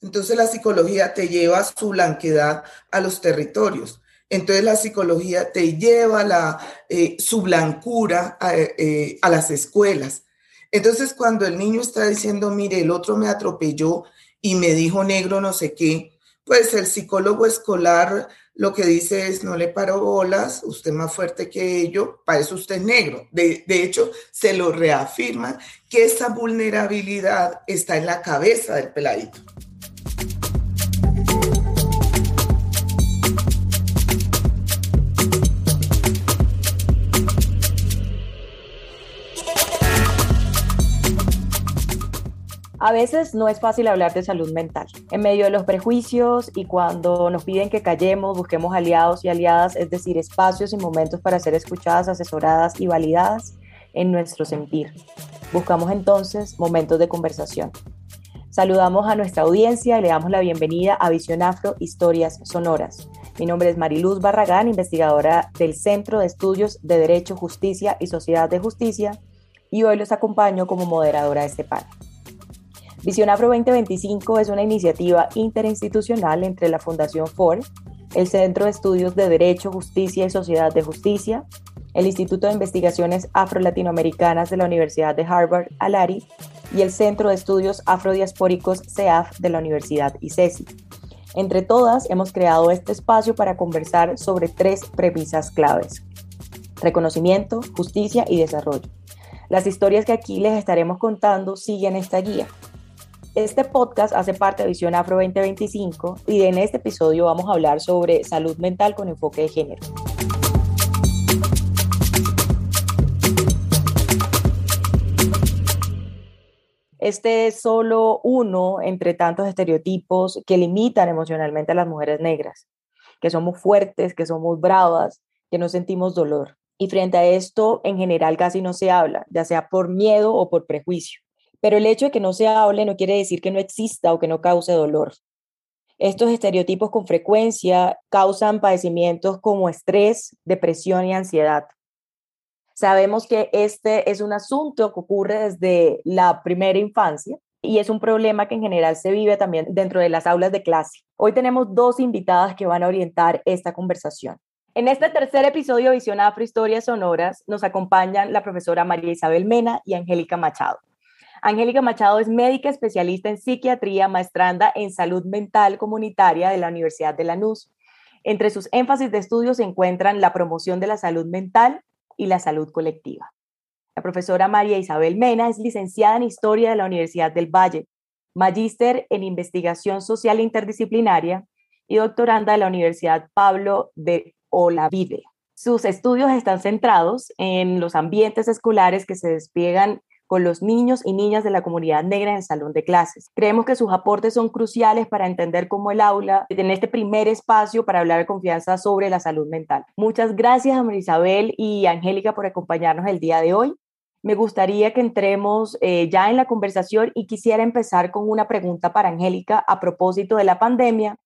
Entonces la psicología te lleva su blanquedad a los territorios. Entonces la psicología te lleva la, eh, su blancura a, eh, a las escuelas. Entonces cuando el niño está diciendo, mire, el otro me atropelló y me dijo negro no sé qué, pues el psicólogo escolar lo que dice es, no le paro bolas, usted más fuerte que ello, para eso usted es negro. De, de hecho, se lo reafirma que esa vulnerabilidad está en la cabeza del peladito. A veces no es fácil hablar de salud mental. En medio de los prejuicios y cuando nos piden que callemos, busquemos aliados y aliadas, es decir, espacios y momentos para ser escuchadas, asesoradas y validadas en nuestro sentir. Buscamos entonces momentos de conversación. Saludamos a nuestra audiencia y le damos la bienvenida a Visión Afro Historias Sonoras. Mi nombre es Mariluz Barragán, investigadora del Centro de Estudios de Derecho, Justicia y Sociedad de Justicia, y hoy los acompaño como moderadora de este panel. Visión Afro 2025 es una iniciativa interinstitucional entre la Fundación FOR, el Centro de Estudios de Derecho, Justicia y Sociedad de Justicia, el Instituto de Investigaciones Afro-Latinoamericanas de la Universidad de Harvard, ALARI, y el Centro de Estudios Afrodiaspóricos CEAF de la Universidad ICESI. Entre todas, hemos creado este espacio para conversar sobre tres premisas claves. Reconocimiento, justicia y desarrollo. Las historias que aquí les estaremos contando siguen esta guía. Este podcast hace parte de Visión Afro 2025 y en este episodio vamos a hablar sobre salud mental con enfoque de género. Este es solo uno entre tantos estereotipos que limitan emocionalmente a las mujeres negras, que somos fuertes, que somos bravas, que no sentimos dolor. Y frente a esto, en general casi no se habla, ya sea por miedo o por prejuicio. Pero el hecho de que no se hable no quiere decir que no exista o que no cause dolor. Estos estereotipos con frecuencia causan padecimientos como estrés, depresión y ansiedad. Sabemos que este es un asunto que ocurre desde la primera infancia y es un problema que en general se vive también dentro de las aulas de clase. Hoy tenemos dos invitadas que van a orientar esta conversación. En este tercer episodio de Visión Afro Historias Sonoras nos acompañan la profesora María Isabel Mena y Angélica Machado. Angélica Machado es médica especialista en psiquiatría, maestranda en salud mental comunitaria de la Universidad de Lanús. Entre sus énfasis de estudio se encuentran la promoción de la salud mental y la salud colectiva. La profesora María Isabel Mena es licenciada en Historia de la Universidad del Valle, magíster en Investigación Social Interdisciplinaria y doctoranda de la Universidad Pablo de Olavide. Sus estudios están centrados en los ambientes escolares que se despliegan con los niños y niñas de la comunidad negra en el salón de clases. Creemos que sus aportes son cruciales para entender cómo el aula en este primer espacio para hablar de confianza sobre la salud mental. Muchas gracias a Isabel y Angélica por acompañarnos el día de hoy. Me gustaría que entremos eh, ya en la conversación y quisiera empezar con una pregunta para Angélica a propósito de la pandemia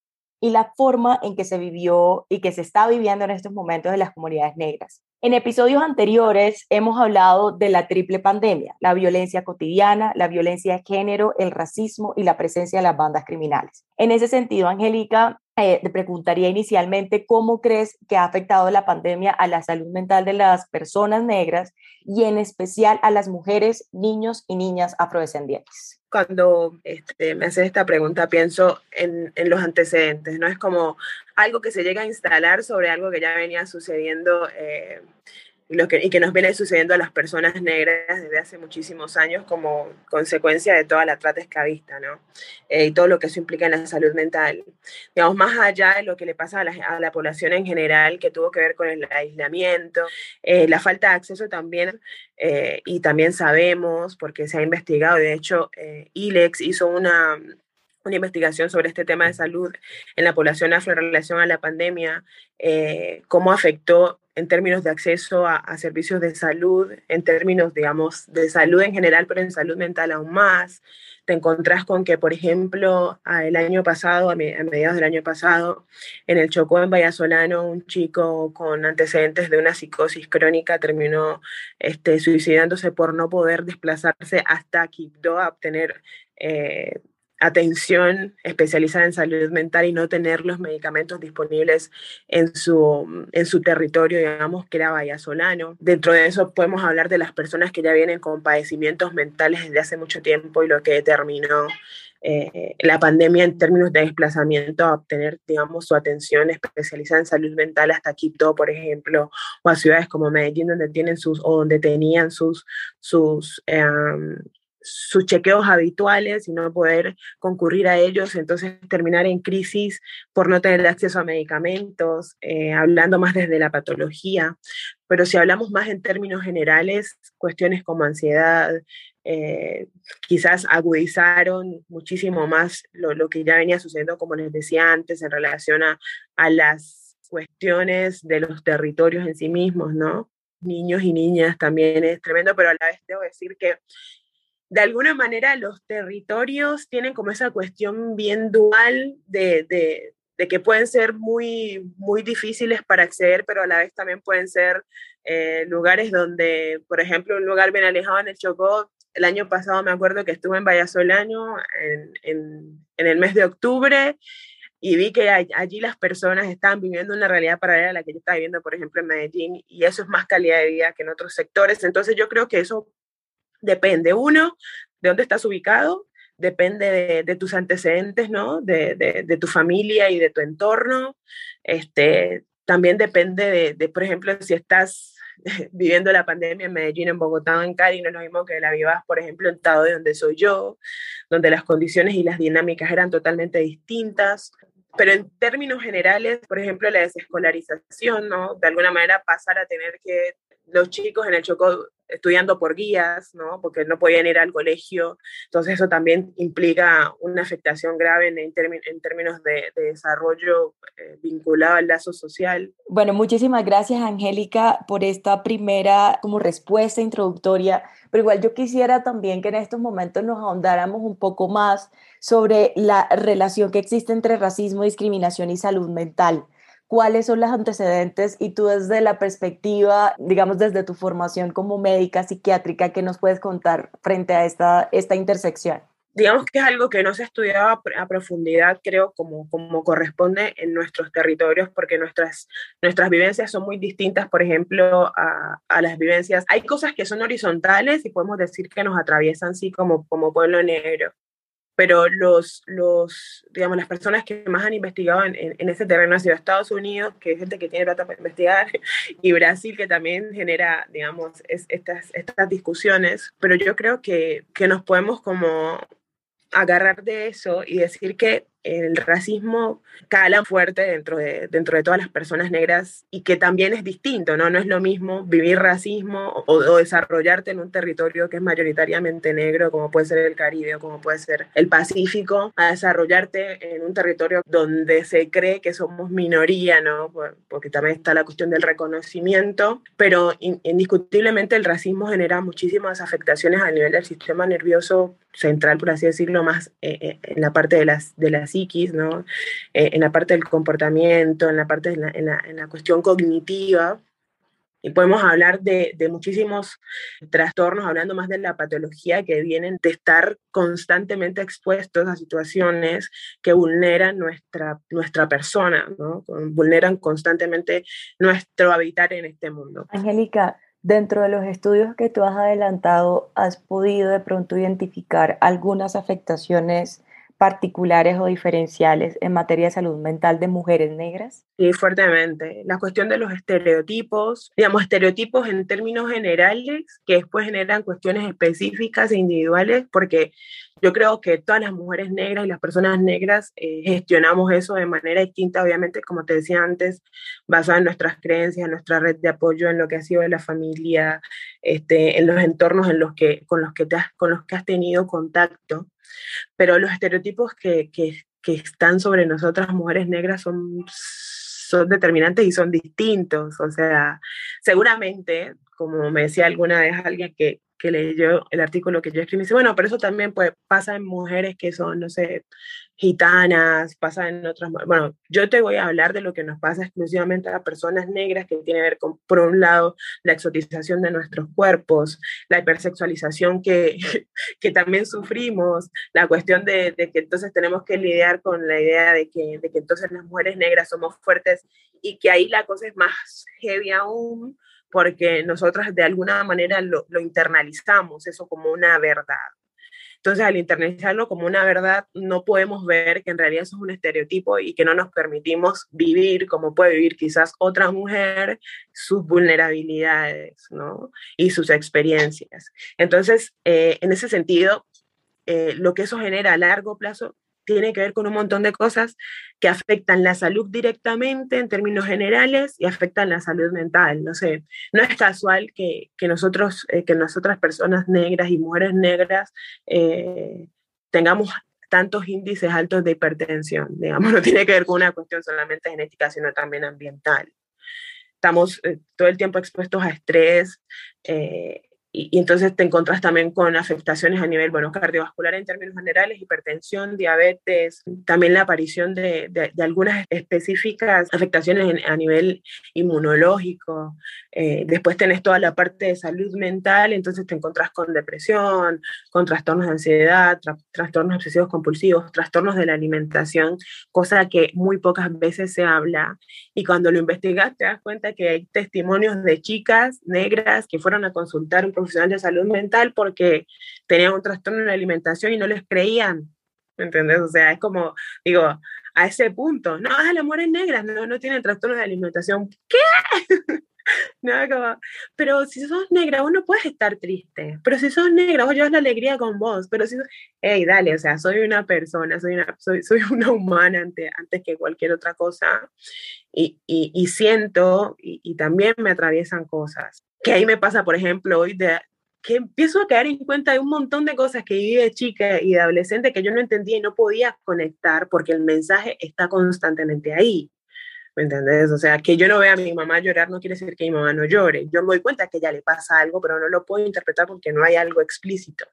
y la forma en que se vivió y que se está viviendo en estos momentos en las comunidades negras. En episodios anteriores hemos hablado de la triple pandemia, la violencia cotidiana, la violencia de género, el racismo y la presencia de las bandas criminales. En ese sentido, Angélica, eh, te preguntaría inicialmente cómo crees que ha afectado la pandemia a la salud mental de las personas negras y en especial a las mujeres, niños y niñas afrodescendientes cuando este, me haces esta pregunta pienso en, en, los antecedentes, ¿no? Es como algo que se llega a instalar sobre algo que ya venía sucediendo eh, y, que, y que nos viene sucediendo a las personas negras desde hace muchísimos años como consecuencia de toda la trata esclavista, ¿no? Eh, y todo lo que eso implica en la salud mental. Digamos, más allá de lo que le pasa a la, a la población en general, que tuvo que ver con el aislamiento, eh, la falta de acceso también, eh, y también sabemos, porque se ha investigado, de hecho, ILEX hizo una una investigación sobre este tema de salud en la población afro en relación a la pandemia, cómo afectó en términos de acceso a, servicios de salud, en términos, digamos, de salud en general, pero en salud mental aún más. Te encontrás con que, por ejemplo, el año pasado, a, mediados del año pasado, en el Chocó, en Vallasolano, un chico con antecedentes de una psicosis crónica terminó este, suicidándose por no poder desplazarse hasta Quibdó a obtener eh, atención especializada en salud mental y no tener los medicamentos disponibles en su, en su territorio, digamos, que era vallasolano. Dentro de eso podemos hablar de las personas que ya vienen con padecimientos mentales desde hace mucho tiempo y lo que determinó eh, la pandemia en términos de desplazamiento a obtener, digamos, su atención especializada en salud mental hasta Quito, por ejemplo, o a ciudades como Medellín, donde tienen sus, o donde tenían sus, sus em, sus chequeos habituales y no poder concurrir a ellos, entonces terminar en crisis por no tener acceso a medicamentos, eh, hablando más desde la patología. Pero si hablamos más en términos generales, cuestiones como ansiedad, eh, quizás agudizaron muchísimo más lo, que ya venía sucediendo, como les decía antes, en relación a, a las cuestiones de los territorios en sí mismos, ¿no? Niños y niñas también es tremendo, pero a la vez debo decir que de alguna manera los territorios tienen como esa cuestión bien dual de, de, que pueden ser muy, muy difíciles para acceder, pero a la vez también pueden ser eh, lugares donde, por ejemplo, un lugar bien alejado en el Chocó, el año pasado me acuerdo que estuve en Vallasolano en, en, en el mes de octubre y vi que allí las personas estaban viviendo una realidad paralela a la que yo estaba viviendo, por ejemplo, en Medellín, y eso es más calidad de vida que en otros sectores. Entonces yo creo que eso depende, uno, de dónde estás ubicado, depende de, tus antecedentes, ¿no? De, de, tu familia y de tu entorno. Este, también depende de, por ejemplo, si estás viviendo la pandemia en Medellín, en Bogotá en Cali, no es lo mismo que la vivas, por ejemplo, en Estado de donde soy yo, donde las condiciones y las dinámicas eran totalmente distintas. Pero en términos generales, por ejemplo, la desescolarización, ¿no? De alguna manera pasar a tener que los chicos en el Chocó estudiando por guías, ¿no? Porque no podían ir al colegio. Entonces eso también implica una afectación grave en, en, términos de, desarrollo eh, vinculado al lazo social. Bueno, muchísimas gracias, Angélica, por esta primera como respuesta introductoria. Pero igual yo quisiera también que en estos momentos nos ahondáramos un poco más sobre la relación que existe entre racismo, discriminación y salud mental cuáles son los antecedentes y tú desde la perspectiva, digamos, desde tu formación como médica psiquiátrica, ¿qué nos puedes contar frente a esta, esta intersección? Digamos que es algo que no se estudiaba a profundidad, creo, como, como corresponde en nuestros territorios, porque nuestras, nuestras vivencias son muy distintas, por ejemplo, a, a las vivencias. Hay cosas que son horizontales y podemos decir que nos atraviesan, sí, como, como pueblo negro pero los, los, digamos, las personas que más han investigado en, en, ese terreno han sido Estados Unidos, que es gente que tiene plata para investigar, y Brasil, que también genera, digamos, estas, estas discusiones, pero yo creo que, que nos podemos como agarrar de eso y decir que el racismo cala fuerte dentro de, dentro de todas las personas negras y que también es distinto, ¿no? No es lo mismo vivir racismo o, desarrollarte en un territorio que es mayoritariamente negro, como puede ser el Caribe o como puede ser el Pacífico, a desarrollarte en un territorio donde se cree que somos minoría, ¿no? Porque también está la cuestión del reconocimiento, pero indiscutiblemente el racismo genera muchísimas afectaciones a nivel del sistema nervioso central, por así decirlo, más eh, eh, en la parte de las, de las psiquis, ¿no? Eh, en la parte del comportamiento, en la parte de la, en la, en la cuestión cognitiva. Y podemos hablar de, de, muchísimos trastornos, hablando más de la patología que vienen de estar constantemente expuestos a situaciones que vulneran nuestra, nuestra persona, ¿no? vulneran constantemente nuestro habitar en este mundo. Angélica, dentro de los estudios que tú has adelantado, ¿has podido de pronto identificar algunas afectaciones particulares o diferenciales en materia de salud mental de mujeres negras? Sí, fuertemente. La cuestión de los estereotipos, digamos, estereotipos en términos generales, que después generan cuestiones específicas e individuales, porque yo creo que todas las mujeres negras y las personas negras eh, gestionamos eso de manera distinta, obviamente, como te decía antes, basada en nuestras creencias, en nuestra red de apoyo, en lo que ha sido de la familia, este, en los entornos en los que, con, los que has, con los que has tenido contacto. Pero los estereotipos que, que, están sobre nosotras mujeres negras son, son determinantes y son distintos. O sea, seguramente, como me decía alguna vez alguien que, que leyó el artículo que yo escribí, dice, bueno, pero eso también pues, pasa en mujeres que son, no sé, gitanas, pasa en otras, bueno, yo te voy a hablar de lo que nos pasa exclusivamente a personas negras, que tiene que ver con, por un lado, la exotización de nuestros cuerpos, la hipersexualización que, que también sufrimos, la cuestión de, de, que entonces tenemos que lidiar con la idea de que, de que entonces las mujeres negras somos fuertes y que ahí la cosa es más heavy aún, porque nosotras de alguna manera lo, lo internalizamos, eso como una verdad. Entonces, al internalizarlo como una verdad, no podemos ver que en realidad eso es un estereotipo y que no nos permitimos vivir como puede vivir quizás otra mujer sus vulnerabilidades ¿no? y sus experiencias. Entonces, eh, en ese sentido, eh, lo que eso genera a largo plazo tiene que ver con un montón de cosas que afectan la salud directamente en términos generales y afectan la salud mental. No sé, no es casual que, que nosotros, eh, que nosotras personas negras y mujeres negras eh, tengamos tantos índices altos de hipertensión, digamos, no tiene que ver con una cuestión solamente genética, sino también ambiental. Estamos eh, todo el tiempo expuestos a estrés, y, entonces te encuentras también con afectaciones a nivel bueno, cardiovascular en términos generales, hipertensión, diabetes, también la aparición de, de, algunas específicas afectaciones a nivel inmunológico. Eh, después tenés toda la parte de salud mental, entonces te encuentras con depresión, con trastornos de ansiedad, trastornos obsesivos compulsivos, trastornos de la alimentación, cosa que muy pocas veces se habla. Y cuando lo investigas te das cuenta que hay testimonios de chicas negras que fueron a consultar un profesional de salud mental porque tenían un trastorno en la alimentación y no les creían. ¿Me entiendes? O sea, es como, digo, a ese punto, no, ah, las mujeres negras no, no tienen trastorno de alimentación. ¿Qué? no, como, pero si sos negra, vos no puedes estar triste. Pero si sos negra, vos llevas la alegría con vos. Pero si sos, dale, o sea, soy una persona, soy una, soy, soy una humana antes, antes que cualquier otra cosa. Y, y, y siento, y, y, también me atraviesan cosas. Que ahí me pasa, por ejemplo, hoy de, que empiezo a caer en cuenta de un montón de cosas que viví de chica y de adolescente que yo no entendía y no podía conectar porque el mensaje está constantemente ahí. ¿Me entendés? O sea, que yo no vea a mi mamá llorar no quiere decir que mi mamá no llore. Yo me doy cuenta que ya le pasa algo, pero no lo puedo interpretar porque no hay algo explícito.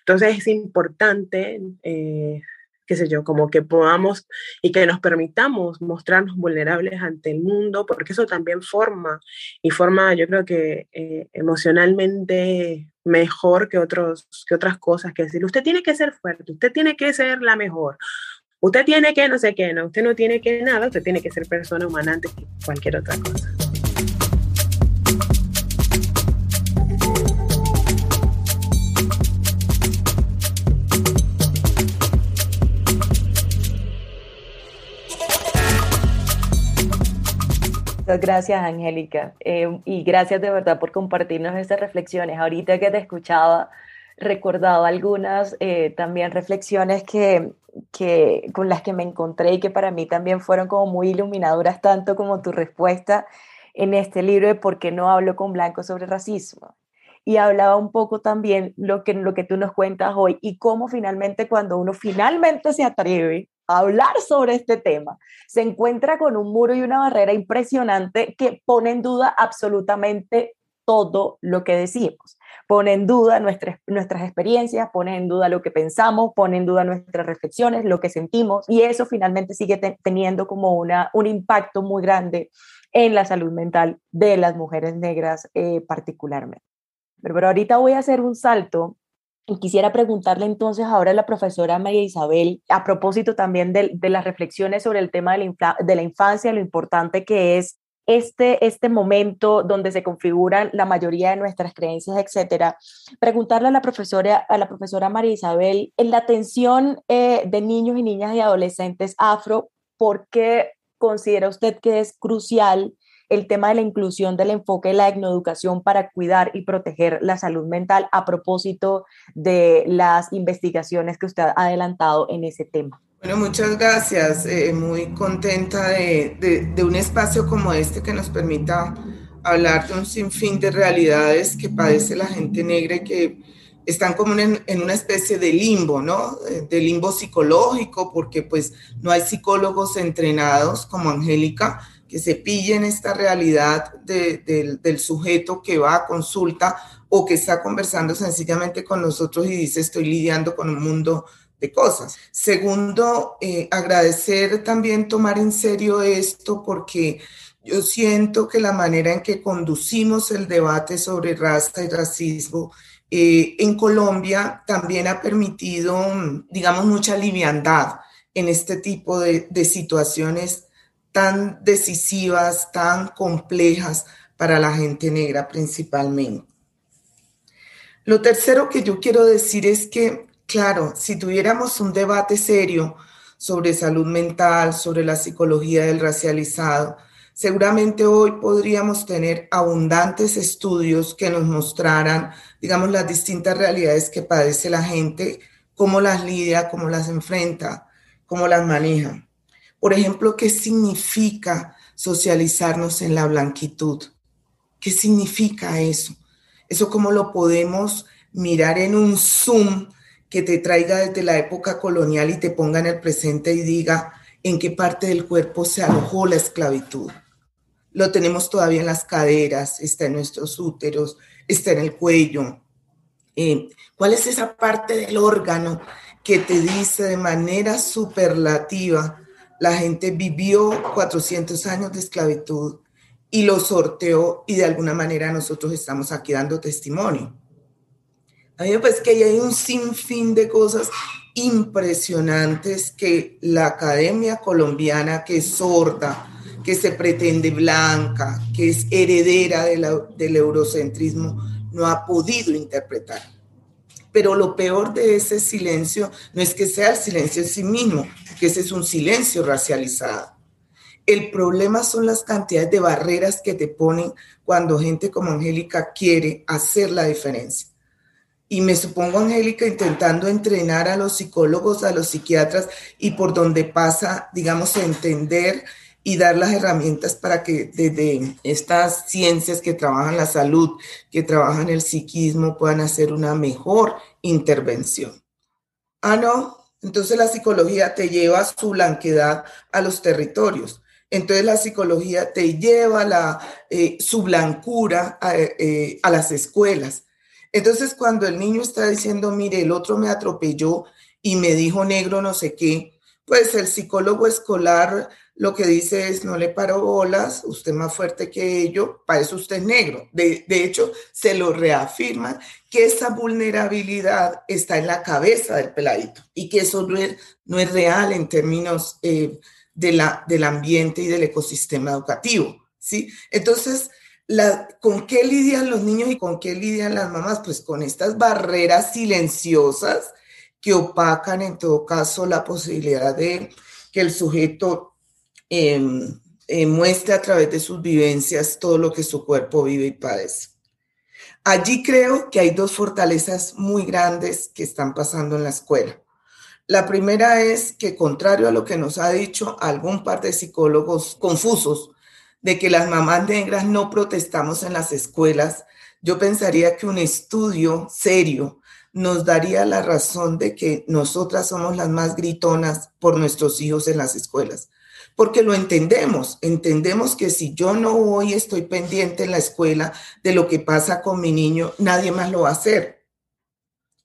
Entonces es importante eh, qué sé yo, como que podamos y que nos permitamos mostrarnos vulnerables ante el mundo, porque eso también forma y forma, yo creo que eh, emocionalmente mejor que, otros, que otras cosas, que decir, usted tiene que ser fuerte, usted tiene que ser la mejor, usted tiene que no sé qué, no, usted no tiene que nada, usted tiene que ser persona humana antes que cualquier otra cosa. gracias, Angélica. Eh, y gracias de verdad por compartirnos estas reflexiones. Ahorita que te escuchaba, recordado algunas eh, también reflexiones que, que, con las que me encontré y que para mí también fueron como muy iluminadoras, tanto como tu respuesta en este libro de ¿Por qué no hablo con Blanco sobre racismo? Y hablaba un poco también lo que, lo que tú nos cuentas hoy y cómo finalmente cuando uno finalmente se atreve hablar sobre este tema, se encuentra con un muro y una barrera impresionante que pone en duda absolutamente todo lo que decimos. Pone en duda nuestras, nuestras experiencias, pone en duda lo que pensamos, pone en duda nuestras reflexiones, lo que sentimos, y eso finalmente sigue teniendo como una, un impacto muy grande en la salud mental de las mujeres negras eh, particularmente. Pero, pero ahorita voy a hacer un salto y quisiera preguntarle entonces ahora a la profesora María Isabel, a propósito también de, de las reflexiones sobre el tema de la, de la, infancia, lo importante que es este, este momento donde se configuran la mayoría de nuestras creencias, etcétera. Preguntarle a la profesora, a la profesora María Isabel, en la atención eh, de niños y niñas y adolescentes afro, ¿por qué considera usted que es crucial el tema de la inclusión del enfoque de la etnoeducación para cuidar y proteger la salud mental a propósito de las investigaciones que usted ha adelantado en ese tema. Bueno, muchas gracias. Eh, muy contenta de, de, un espacio como este que nos permita hablar de un sinfín de realidades que padece la gente negra y que están como en, en, una especie de limbo, ¿no? Eh, de limbo psicológico, porque pues no hay psicólogos entrenados como Angélica que se pillen esta realidad del sujeto que va a consulta o que está conversando sencillamente con nosotros y dice estoy lidiando con un mundo de cosas. Segundo, eh, agradecer también tomar en serio esto porque yo siento que la manera en que conducimos el debate sobre raza y racismo eh, en Colombia también ha permitido, digamos, mucha liviandad en este tipo de situaciones tan decisivas, tan complejas para la gente negra principalmente. Lo tercero que yo quiero decir es que, claro, si tuviéramos un debate serio sobre salud mental, sobre la psicología del racializado, seguramente hoy podríamos tener abundantes estudios que nos mostraran, digamos, las distintas realidades que padece la gente, cómo las lidia, cómo las enfrenta, cómo las maneja. Por ejemplo, ¿qué significa socializarnos en la blanquitud? ¿Qué significa eso? Eso cómo lo podemos mirar en un zoom que te traiga desde la época colonial y te ponga en el presente y diga en qué parte del cuerpo se alojó la esclavitud lo tenemos todavía en las caderas, está en nuestros úteros, está en el cuello. Eh, ¿Cuál es esa parte del órgano que te dice de manera superlativa, la gente vivió 400 años de esclavitud y lo sorteó y de alguna manera nosotros estamos aquí dando testimonio? A mí que hay un sinfín de cosas impresionantes que la academia colombiana, que es sorda, que se pretende blanca, que es heredera del eurocentrismo, no ha podido interpretar. Pero lo peor de ese silencio no es que sea el silencio en sí mismo, que ese es un silencio racializado. El problema son las cantidades de barreras que te ponen cuando gente como Angélica quiere hacer la diferencia. Y me supongo, Angélica, intentando entrenar a los psicólogos, a los psiquiatras y por donde pasa, digamos, entender y dar las herramientas para que desde estas ciencias que trabajan la salud, que trabajan el psiquismo, puedan hacer una mejor intervención. Ah, no, entonces la psicología te lleva su blanquedad a los territorios. Entonces la psicología te lleva la, eh, su blancura a, eh, a las escuelas. Entonces cuando el niño está diciendo, mire, el otro me atropelló y me dijo negro no sé qué, pues el psicólogo escolar lo que dice es, no le paro bolas, usted más fuerte que ello, para eso usted es negro. De, hecho, se lo reafirma que esa vulnerabilidad está en la cabeza del peladito y que eso no es, real en términos eh, de la, del ambiente y del ecosistema educativo. ¿sí? Entonces, la, ¿con qué lidian los niños y con qué lidian las mamás? Pues con estas barreras silenciosas que opacan en todo caso la posibilidad de que el sujeto Em, eh, muestre a través de sus vivencias todo lo que su cuerpo vive y padece. Allí creo que hay dos fortalezas muy grandes que están pasando en la escuela. La primera es que, contrario a lo que nos ha dicho algún par de psicólogos confusos, de que las mamás negras no protestamos en las escuelas, yo pensaría que un estudio serio nos daría la razón de que nosotras somos las más gritonas por nuestros hijos en las escuelas porque lo entendemos, entendemos que si yo no voy, estoy pendiente en la escuela de lo que pasa con mi niño, nadie más lo va a hacer.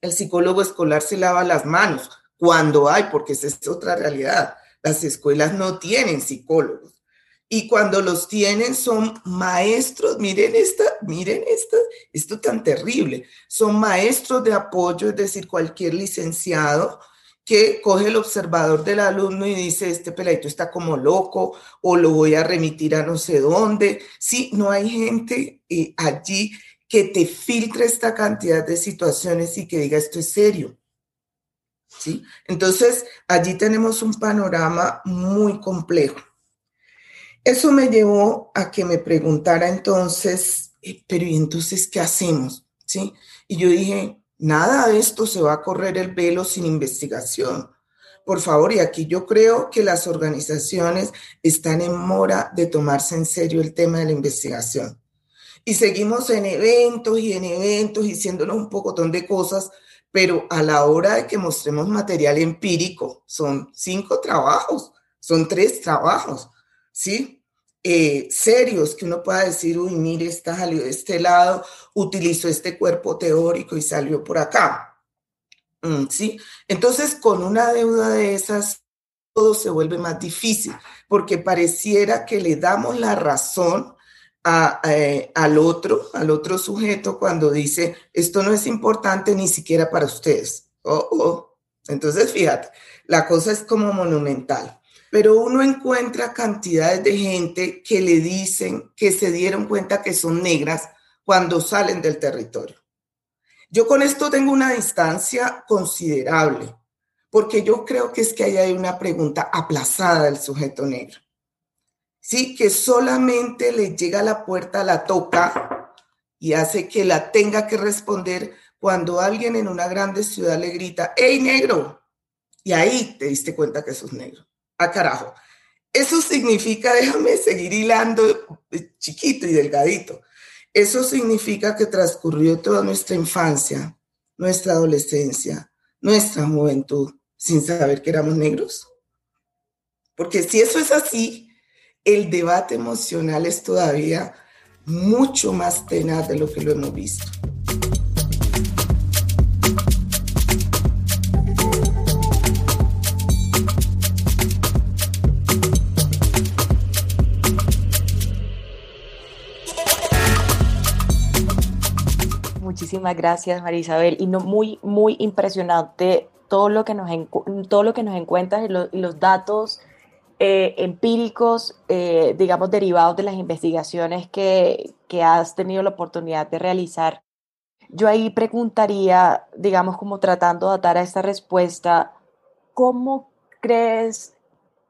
El psicólogo escolar se lava las manos cuando hay, porque esa es otra realidad. Las escuelas no tienen psicólogos. Y cuando los tienen son maestros, miren esta, miren esta, esto tan terrible, son maestros de apoyo, es decir, cualquier licenciado que coge el observador del alumno y dice, este peladito está como loco o lo voy a remitir a no sé dónde. Sí, no hay gente eh, allí que te filtre esta cantidad de situaciones y que diga esto es serio. ¿Sí? Entonces, allí tenemos un panorama muy complejo. Eso me llevó a que me preguntara entonces, eh, pero ¿y entonces qué hacemos? ¿Sí? Y yo dije, Nada de esto se va a correr el velo sin investigación. Por favor, y aquí yo creo que las organizaciones están en mora de tomarse en serio el tema de la investigación. Y seguimos en eventos y en eventos diciéndonos un poco de cosas, pero a la hora de que mostremos material empírico, son cinco trabajos, son tres trabajos, ¿sí? Eh, serios que uno pueda decir, uy, mire, está salió de este lado, utilizó este cuerpo teórico y salió por acá. Mm, ¿Sí? Entonces, con una deuda de esas, todo se vuelve más difícil, porque pareciera que le damos la razón eh, al otro, al otro sujeto, cuando dice, esto no es importante ni siquiera para ustedes. Oh. Entonces, fíjate, la cosa es como monumental pero uno encuentra cantidades de gente que le dicen que se dieron cuenta que son negras cuando salen del territorio. Yo con esto tengo una distancia considerable, porque yo creo que es que ahí hay una pregunta aplazada del sujeto negro. Sí, que solamente le llega a la puerta, la toca y hace que la tenga que responder cuando alguien en una grande ciudad le grita, ¡Hey, negro! Y ahí te diste cuenta que sos negro a carajo. Eso significa, déjame seguir hilando chiquito y delgadito. Eso significa que transcurrió toda nuestra infancia, nuestra adolescencia, nuestra juventud sin saber que éramos negros. Porque si eso es así, el debate emocional es todavía mucho más tenaz de lo que lo hemos visto. Muchísimas gracias, María Isabel. Y no, muy, muy impresionante todo lo que nos, todo lo que nos encuentras y, los datos eh, empíricos, eh, digamos, derivados de las investigaciones que, que has tenido la oportunidad de realizar. Yo ahí preguntaría, digamos, como tratando de dar a esta respuesta, ¿cómo crees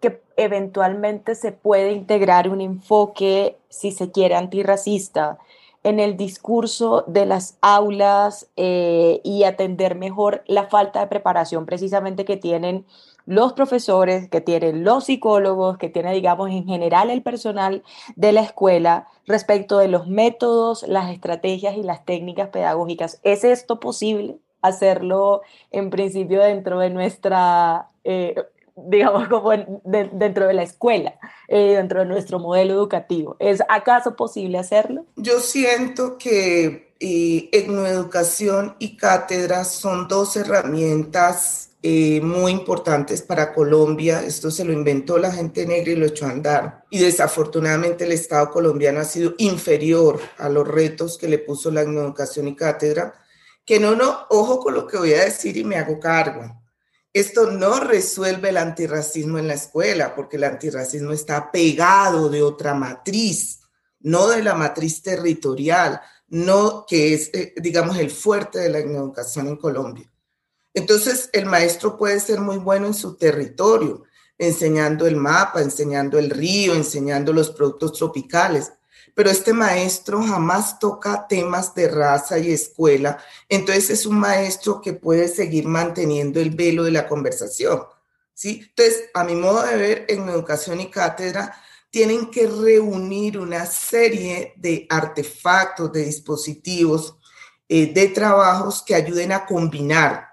que eventualmente se puede integrar un enfoque, si se quiere, antirracista en el discurso de las aulas eh, y atender mejor la falta de preparación precisamente que tienen los profesores, que tienen los psicólogos, que tiene, digamos, en general el personal de la escuela respecto de los métodos, las estrategias y las técnicas pedagógicas. ¿Es esto posible? hacerlo en principio dentro de nuestra eh, digamos, como dentro de la escuela, eh, dentro de nuestro modelo educativo. ¿Es acaso posible hacerlo? Yo siento que eh, etnoeducación y cátedra son dos herramientas eh, muy importantes para Colombia. Esto se lo inventó la gente negra y lo echó a andar. Y desafortunadamente el Estado colombiano ha sido inferior a los retos que le puso la etnoeducación y cátedra. Que no, no, ojo con lo que voy a decir y me hago cargo esto no resuelve el antirracismo en la escuela, porque el antirracismo está pegado de otra matriz, no de la matriz territorial, no que es, eh, digamos, el fuerte de la educación en Colombia. Entonces, el maestro puede ser muy bueno en su territorio, enseñando el mapa, enseñando el río, enseñando los productos tropicales, pero este maestro jamás toca temas de raza y escuela, entonces es un maestro que puede seguir manteniendo el velo de la conversación. ¿sí? Entonces, a mi modo de ver, en educación y cátedra tienen que reunir una serie de artefactos, de dispositivos, eh, de trabajos que ayuden a combinar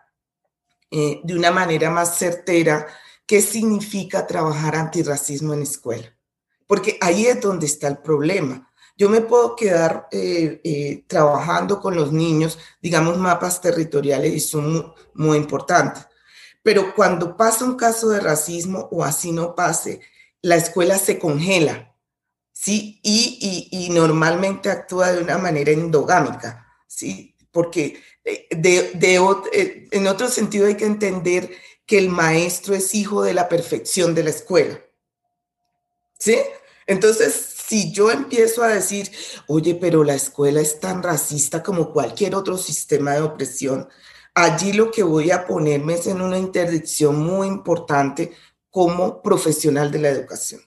eh, de una manera más certera qué significa trabajar antirracismo en escuela. Porque ahí es donde está el problema yo me puedo quedar eh, eh, trabajando con los niños, digamos, mapas territoriales y son muy, importantes. Pero cuando pasa un caso de racismo o así no pase, la escuela se congela, ¿sí? Y, normalmente actúa de una manera endogámica, ¿sí? Porque eh, de, en otro sentido hay que entender que el maestro es hijo de la perfección de la escuela, ¿sí? Entonces, si yo empiezo a decir, oye, pero la escuela es tan racista como cualquier otro sistema de opresión, allí lo que voy a ponerme es en una interdicción muy importante como profesional de la educación.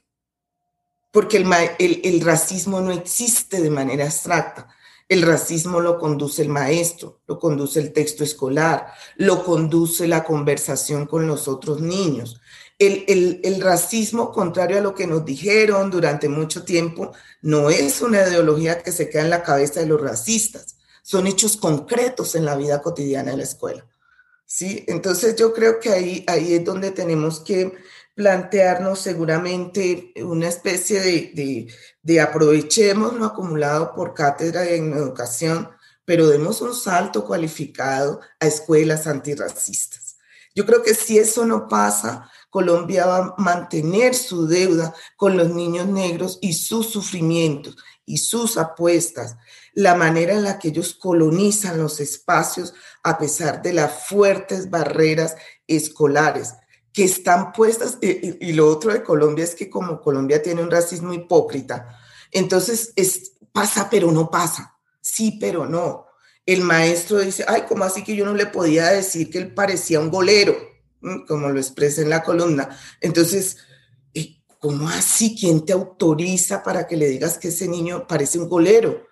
Porque el, el, racismo no existe de manera abstracta. El racismo lo conduce el maestro, lo conduce el texto escolar, lo conduce la conversación con los otros niños, el, racismo, contrario a lo que nos dijeron durante mucho tiempo, no es una ideología que se queda en la cabeza de los racistas, son hechos concretos en la vida cotidiana de la escuela. ¿sí? Entonces yo creo que ahí, ahí es donde tenemos que plantearnos seguramente una especie de, de, de aprovechemos lo acumulado por cátedra en educación, pero demos un salto cualificado a escuelas antirracistas. Yo creo que si eso no pasa, Colombia va a mantener su deuda con los niños negros y sus sufrimientos y sus apuestas, la manera en la que ellos colonizan los espacios a pesar de las fuertes barreras escolares que están puestas. Y, lo otro de Colombia es que como Colombia tiene un racismo hipócrita, entonces es, pasa pero no pasa, sí pero no. El maestro dice, ay, ¿cómo así que yo no le podía decir que él parecía un golero? Como lo expresa en la columna. Entonces, eh, ¿cómo así? ¿Quién te autoriza para que le digas que ese niño parece un golero?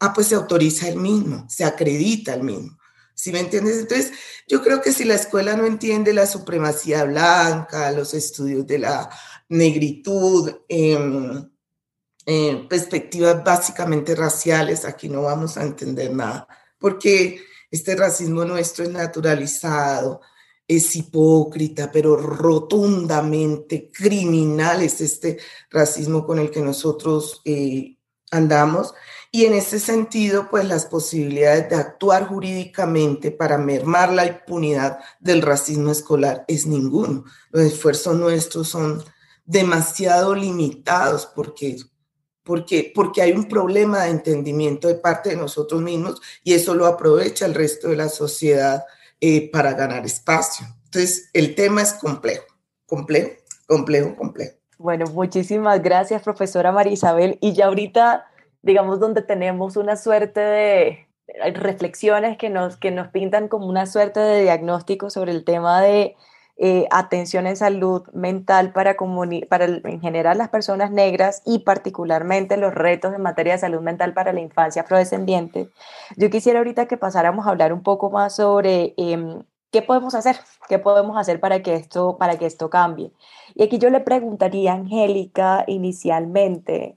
Ah, pues se autoriza el mismo, se acredita el mismo. ¿Sí me entiendes? Entonces, yo creo que si la escuela no entiende la supremacía blanca, los estudios de la negritud, eh, perspectivas básicamente raciales, aquí no vamos a entender nada, porque este racismo nuestro es naturalizado, es hipócrita, pero rotundamente criminal es este racismo con el que nosotros eh, andamos. Y en ese sentido, pues las posibilidades de actuar jurídicamente para mermar la impunidad del racismo escolar es ninguno. Los esfuerzos nuestros son demasiado limitados porque, porque, porque hay un problema de entendimiento de parte de nosotros mismos y eso lo aprovecha el resto de la sociedad eh, para ganar espacio. Entonces, el tema es complejo, complejo, complejo, complejo. Bueno, muchísimas gracias, profesora María Isabel. Y ya ahorita, digamos, donde tenemos una suerte de reflexiones que nos, que nos pintan como una suerte de diagnóstico sobre el tema de eh, atención en salud mental para, para en general las personas negras y particularmente los retos en materia de salud mental para la infancia afrodescendiente. Yo quisiera ahorita que pasáramos a hablar un poco más sobre em, qué podemos hacer, qué podemos hacer para que esto, para que esto cambie. Y aquí yo le preguntaría a Angélica inicialmente,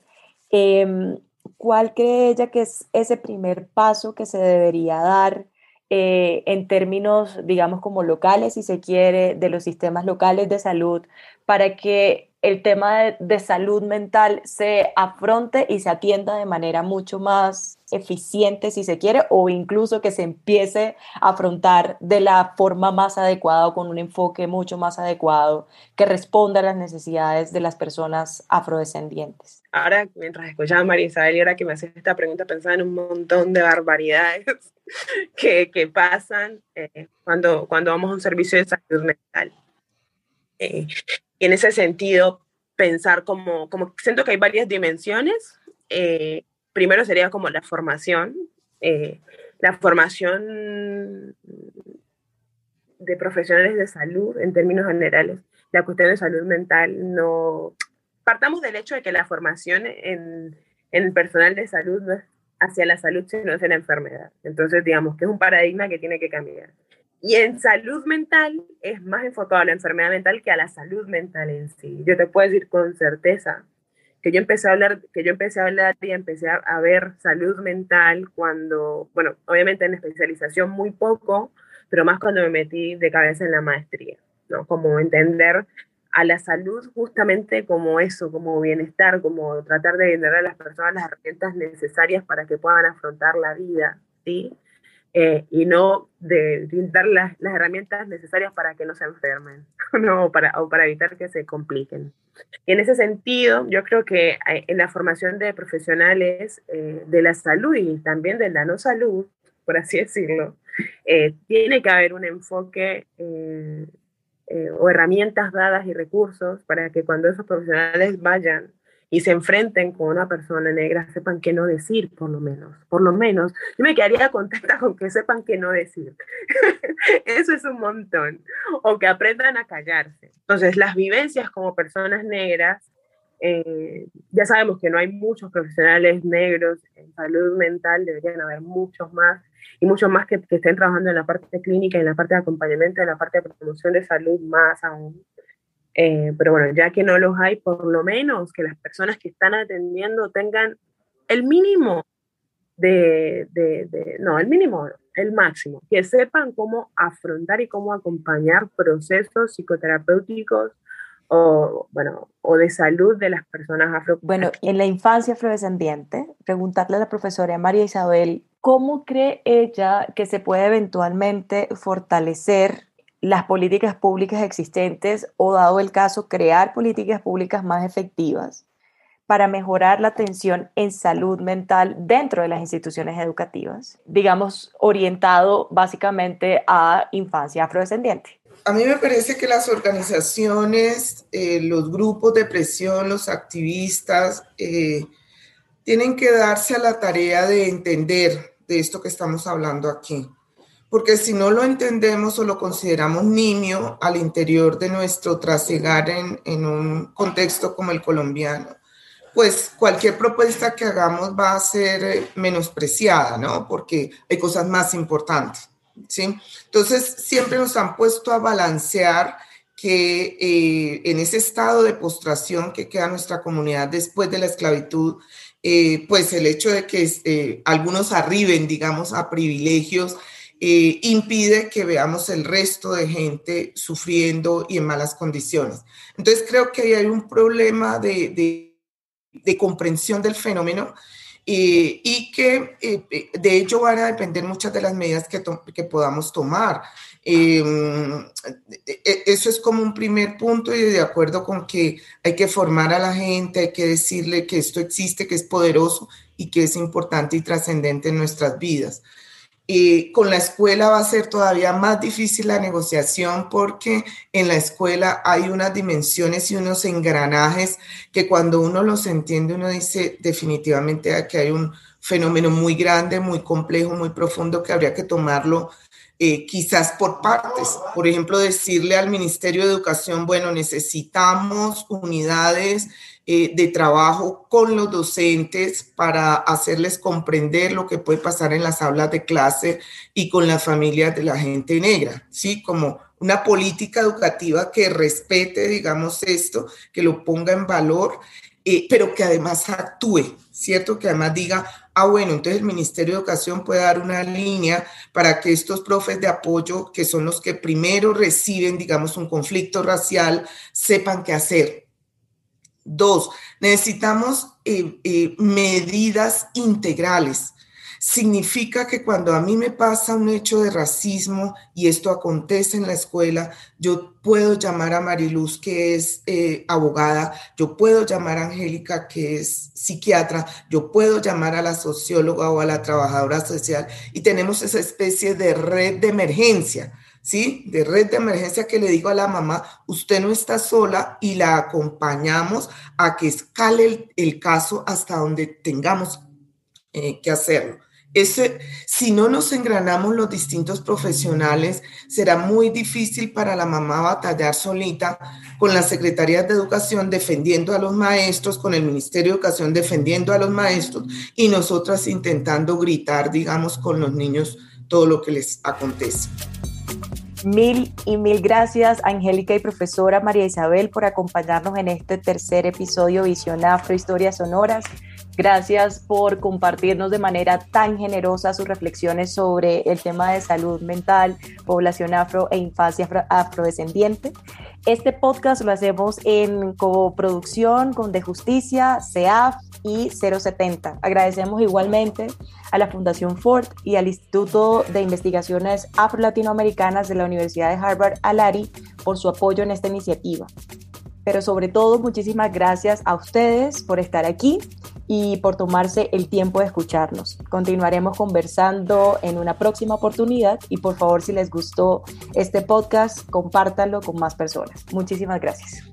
em, ¿cuál cree ella que es ese primer paso que se debería dar? Eh, en términos, digamos, como locales, si se quiere, de los sistemas locales de salud, para que el tema de, salud mental se afronte y se atienda de manera mucho más eficiente, si se quiere, o incluso que se empiece a afrontar de la forma más adecuada o con un enfoque mucho más adecuado que responda a las necesidades de las personas afrodescendientes. Ahora, mientras escuchaba a María Isabel y ahora que me haces esta pregunta, pensaba en un montón de barbaridades que, que pasan eh, cuando, cuando vamos a un servicio de salud mental. Eh, y en ese sentido, pensar como, como siento que hay varias dimensiones. Eh, primero sería como la formación, la formación de profesionales de salud en términos generales. La cuestión de salud mental no... Partamos del hecho de que la formación en, en el personal de salud no es hacia la salud, sino hacia la enfermedad. Entonces, digamos que es un paradigma que tiene que cambiar. Y en salud mental es más enfocado a la enfermedad mental que a la salud mental en sí. Yo te puedo decir con certeza que yo empecé a hablar, que yo empecé a hablar y empecé a, ver salud mental cuando, bueno, obviamente en especialización muy poco, pero más cuando me metí de cabeza en la maestría, ¿no? Como entender a la salud justamente como eso, como bienestar, como tratar de brindar a las personas las herramientas necesarias para que puedan afrontar la vida, ¿sí? Eh, y no de brindar las, las, herramientas necesarias para que no se enfermen ¿no? o, para, o para evitar que se compliquen. Y en ese sentido, yo creo que eh, en la formación de profesionales eh, de la salud y también de la no salud, por así decirlo, tiene que haber un enfoque eh, o herramientas dadas y recursos para que cuando esos profesionales vayan y se enfrenten con una persona negra, sepan qué no decir, por lo menos. Por lo menos, yo me quedaría contenta con que sepan qué no decir. Eso es un montón. O que aprendan a callarse. Entonces, las vivencias como personas negras, eh, ya sabemos que no hay muchos profesionales negros en salud mental, deberían haber muchos más y muchos más que, que, estén trabajando en la parte clínica, en la parte de acompañamiento, en la parte de promoción de salud más aún. Eh, pero bueno, ya que no los hay, por lo menos que las personas que están atendiendo tengan el mínimo de, de, de, no, el mínimo, el máximo, que sepan cómo afrontar y cómo acompañar procesos psicoterapéuticos o, bueno, o de salud de las personas afro. Bueno, en la infancia afrodescendiente, preguntarle a la profesora María Isabel, ¿cómo cree ella que se puede eventualmente fortalecer las políticas públicas existentes o, dado el caso, crear políticas públicas más efectivas para mejorar la atención en salud mental dentro de las instituciones educativas, digamos, orientado básicamente a infancia afrodescendiente? A mí me parece que las organizaciones, eh, los grupos de presión, los activistas, eh, tienen que darse a la tarea de entender de esto que estamos hablando aquí. Porque si no lo entendemos o lo consideramos nimio al interior de nuestro trasegar en, en un contexto como el colombiano, pues cualquier propuesta que hagamos va a ser eh, menospreciada, ¿no? Porque hay cosas más importantes, ¿sí? Entonces, siempre nos han puesto a balancear que eh, en ese estado de postración que queda nuestra comunidad después de la esclavitud, eh, pues el hecho de que algunos arriben, digamos, a privilegios, impide que veamos el resto de gente sufriendo y en malas condiciones. Entonces creo que hay un problema de comprensión del fenómeno eh, y que eh, eh, de ello van a depender muchas de las medidas que, podamos tomar. Em, eso es como un primer punto y de acuerdo con que hay que formar a la gente, hay que decirle que esto existe, que es poderoso y que es importante y trascendente en nuestras vidas con la escuela va a ser todavía más difícil la negociación porque en la escuela hay unas dimensiones y unos engranajes que cuando uno los entiende uno dice definitivamente que hay un fenómeno muy grande, muy complejo, muy profundo que habría que tomarlo eh, quizás por partes. Por ejemplo, decirle al Ministerio de Educación, bueno, necesitamos unidades eh, de trabajo con los docentes para hacerles comprender lo que puede pasar en las aulas de clase y con las familias de la gente negra, ¿sí? Como una política educativa que respete, digamos, esto, que lo ponga en valor, eh, pero que además actúe, ¿cierto? Que además diga, ah, bueno, entonces el Ministerio de Educación puede dar una línea para que estos profes de apoyo, que son los que primero reciben, digamos, un conflicto racial, sepan qué hacer, Dos, necesitamos eh, eh, medidas integrales. Significa que cuando a mí me pasa un hecho de racismo y esto acontece en la escuela, yo puedo llamar a Mariluz, que es eh, abogada, yo puedo llamar a Angélica, que es psiquiatra, yo puedo llamar a la socióloga o a la trabajadora social y tenemos esa especie de red de emergencia ¿sí? De red de emergencia que le digo a la mamá, usted no está sola y la acompañamos a que escale el, caso hasta donde tengamos eh, que hacerlo. Ese, si no nos engranamos los distintos profesionales, será muy difícil para la mamá batallar solita con las secretarías de educación defendiendo a los maestros, con el Ministerio de Educación defendiendo a los maestros y nosotras intentando gritar, digamos, con los niños todo lo que les acontece. Mil y mil gracias, Angélica y profesora María Isabel, por acompañarnos en este tercer episodio Visión Afro Historias Sonoras. Gracias por compartirnos de manera tan generosa sus reflexiones sobre el tema de salud mental, población afro e infancia afrodescendiente. Este podcast lo hacemos en coproducción con De Justicia, CEAF y 070. Agradecemos igualmente a la Fundación Ford y al Instituto de Investigaciones Afro-Latinoamericanas de la Universidad de Harvard, Alari, por su apoyo en esta iniciativa. Pero sobre todo, muchísimas gracias a ustedes por estar aquí y por tomarse el tiempo de escucharnos. Continuaremos conversando en una próxima oportunidad y por favor, si les gustó este podcast, compártanlo con más personas. Muchísimas gracias.